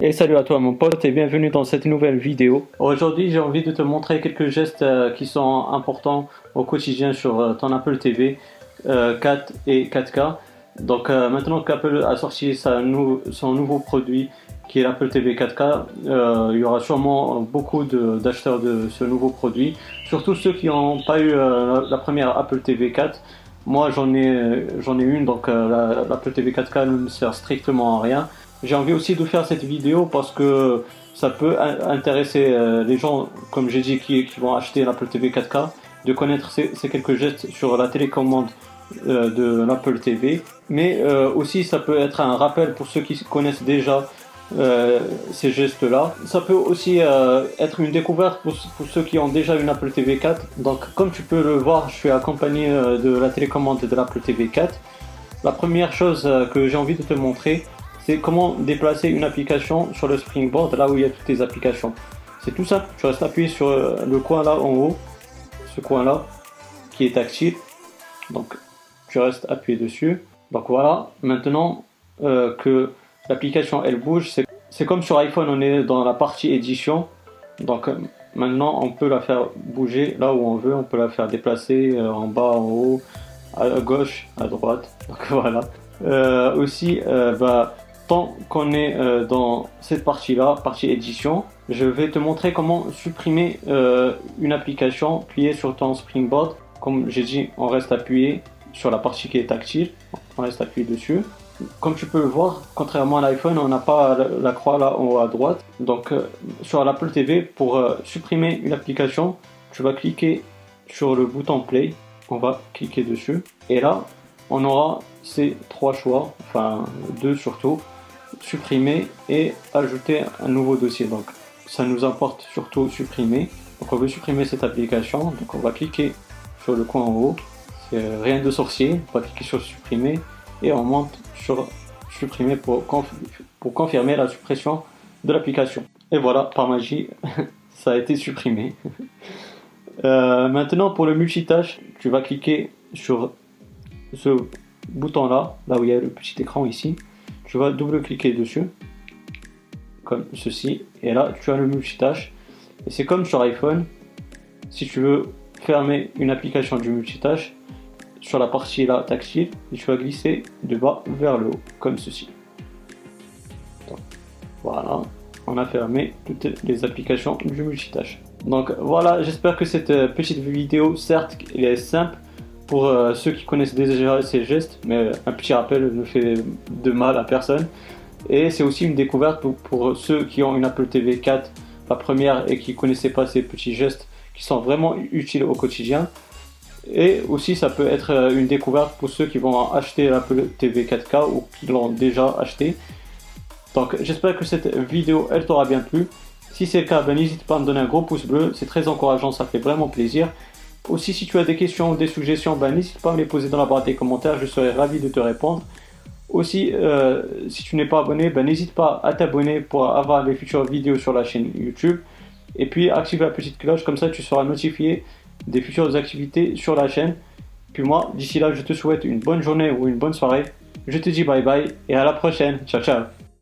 Et salut à toi mon pote et bienvenue dans cette nouvelle vidéo. Aujourd'hui j'ai envie de te montrer quelques gestes euh, qui sont importants au quotidien sur euh, ton Apple TV 4 euh, et 4K. Donc maintenant qu'Apple a sorti son nouveau produit qui est l'Apple TV 4K, il y aura sûrement beaucoup d'acheteurs de, ce nouveau produit. Surtout ceux qui n'ont pas eu la, première Apple TV 4. Moi j'en ai, j'en ai une donc l'Apple TV 4K ne me sert strictement à rien. J'ai envie aussi de faire cette vidéo parce que ça peut intéresser euh, les gens, comme j'ai dit, qui, vont acheter l'Apple TV 4K, de connaître ces, quelques gestes sur la télécommande euh, de l'Apple TV. Mais euh, aussi, ça peut être un rappel pour ceux qui connaissent déjà ces gestes-là. Ça peut aussi être une découverte pour, pour, ceux qui ont déjà une Apple TV 4. Donc, comme tu peux le voir, je suis accompagné de la télécommande de l'Apple TV 4. La première chose que j'ai envie de te montrer, c'est comment déplacer une application sur le Springboard, là où il y a toutes tes applications. C'est tout simple, tu restes appuyé sur euh, le coin là en haut, ce coin là, qui est tactile. Donc tu restes appuyé dessus. Donc voilà, maintenant euh, que l'application elle bouge, c'est comme sur iPhone, on est dans la partie édition. Donc euh, maintenant on peut la faire bouger là où on veut, on peut la faire déplacer en bas, en haut, à gauche, à droite. Donc voilà. aussi, bah, tant qu'on est euh, dans cette partie-là, partie édition, je vais te montrer comment supprimer euh, une application pliée sur ton Springboard. Comme j'ai dit, on reste appuyé sur la partie qui est tactile, on reste appuyé dessus. Comme tu peux le voir, contrairement à l'iPhone, on n'a pas la, croix là en haut à droite. Donc euh, sur l'Apple TV, pour supprimer une application, tu vas cliquer sur le bouton Play, on va cliquer dessus. Et là, on aura ces trois choix, enfin deux surtout supprimer et ajouter un nouveau dossier. Donc ça nous importe surtout supprimer. Donc on veut supprimer cette application. Donc on va cliquer sur le coin en haut. C'est rien de sorcier. On va cliquer sur supprimer et on monte sur supprimer pour, pour confirmer la suppression de l'application. Et voilà, par magie, ça a été supprimé. Euh, maintenant pour le multitâche, tu vas cliquer sur ce bouton là, là où il y a le petit écran ici tu vas double-cliquer dessus, comme ceci, et là tu as le multitâche. Et c'est comme sur iPhone, si tu veux fermer une application du multitâche, sur la partie là tactile, tu vas glisser de bas vers le haut, comme ceci. voilà, on a fermé toutes les applications du multitâche. Donc voilà, j'espère que cette euh, petite vidéo, certes, elle est simple, pour euh, ceux qui connaissent déjà ces gestes, mais un petit rappel ne fait de mal à personne. Et c'est aussi une découverte pour, ceux qui ont une Apple TV 4, la première, et qui ne connaissaient pas ces petits gestes qui sont vraiment utiles au quotidien. Et aussi, ça peut être euh, une découverte pour ceux qui vont acheter l'Apple TV 4K ou qui l'ont déjà acheté. Donc, j'espère que cette vidéo, elle t'aura bien plu. Si c'est le cas, ben, n'hésite pas à me donner un gros pouce bleu, c'est très encourageant, ça fait vraiment plaisir. Aussi, si tu as des questions ou des suggestions, ben, n'hésite pas à me les poser dans la barre des commentaires, je serai ravi de te répondre. Aussi, euh, si tu n'es pas abonné, ben, n'hésite pas à t'abonner pour avoir les futures vidéos sur la chaîne YouTube. Et puis, active la petite cloche, comme ça tu seras notifié des futures activités sur la chaîne. Puis moi, d'ici là, je te souhaite une bonne journée ou une bonne soirée. Je te dis bye bye et à la prochaine. Ciao, ciao.